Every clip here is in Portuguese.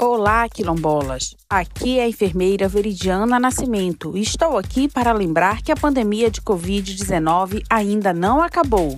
Olá, quilombolas! Aqui é a enfermeira Veridiana Nascimento e estou aqui para lembrar que a pandemia de Covid-19 ainda não acabou.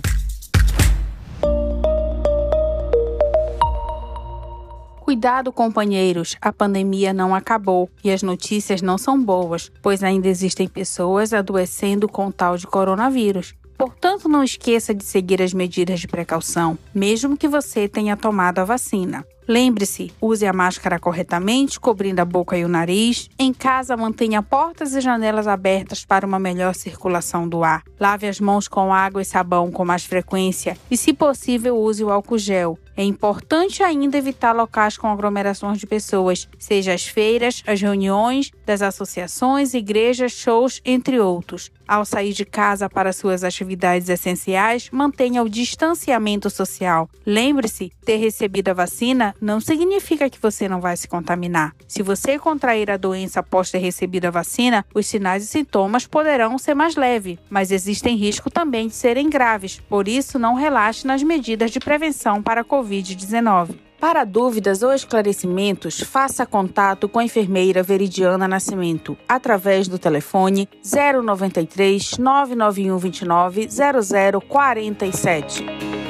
Cuidado, companheiros, a pandemia não acabou e as notícias não são boas, pois ainda existem pessoas adoecendo com tal de coronavírus. Portanto, não esqueça de seguir as medidas de precaução, mesmo que você tenha tomado a vacina. Lembre-se, use a máscara corretamente, cobrindo a boca e o nariz. Em casa, mantenha portas e janelas abertas para uma melhor circulação do ar. Lave as mãos com água e sabão com mais frequência e, se possível, use o álcool gel. É importante ainda evitar locais com aglomerações de pessoas, seja as feiras, as reuniões das associações, igrejas, shows, entre outros. Ao sair de casa para suas atividades essenciais, mantenha o distanciamento social. Lembre-se, ter recebido a vacina não significa que você não vai se contaminar. Se você contrair a doença após ter recebido a vacina, os sinais e sintomas poderão ser mais leves, mas existem risco também de serem graves. Por isso, não relaxe nas medidas de prevenção para a Covid-19. Para dúvidas ou esclarecimentos, faça contato com a enfermeira Veridiana Nascimento através do telefone 093 991 29 0047.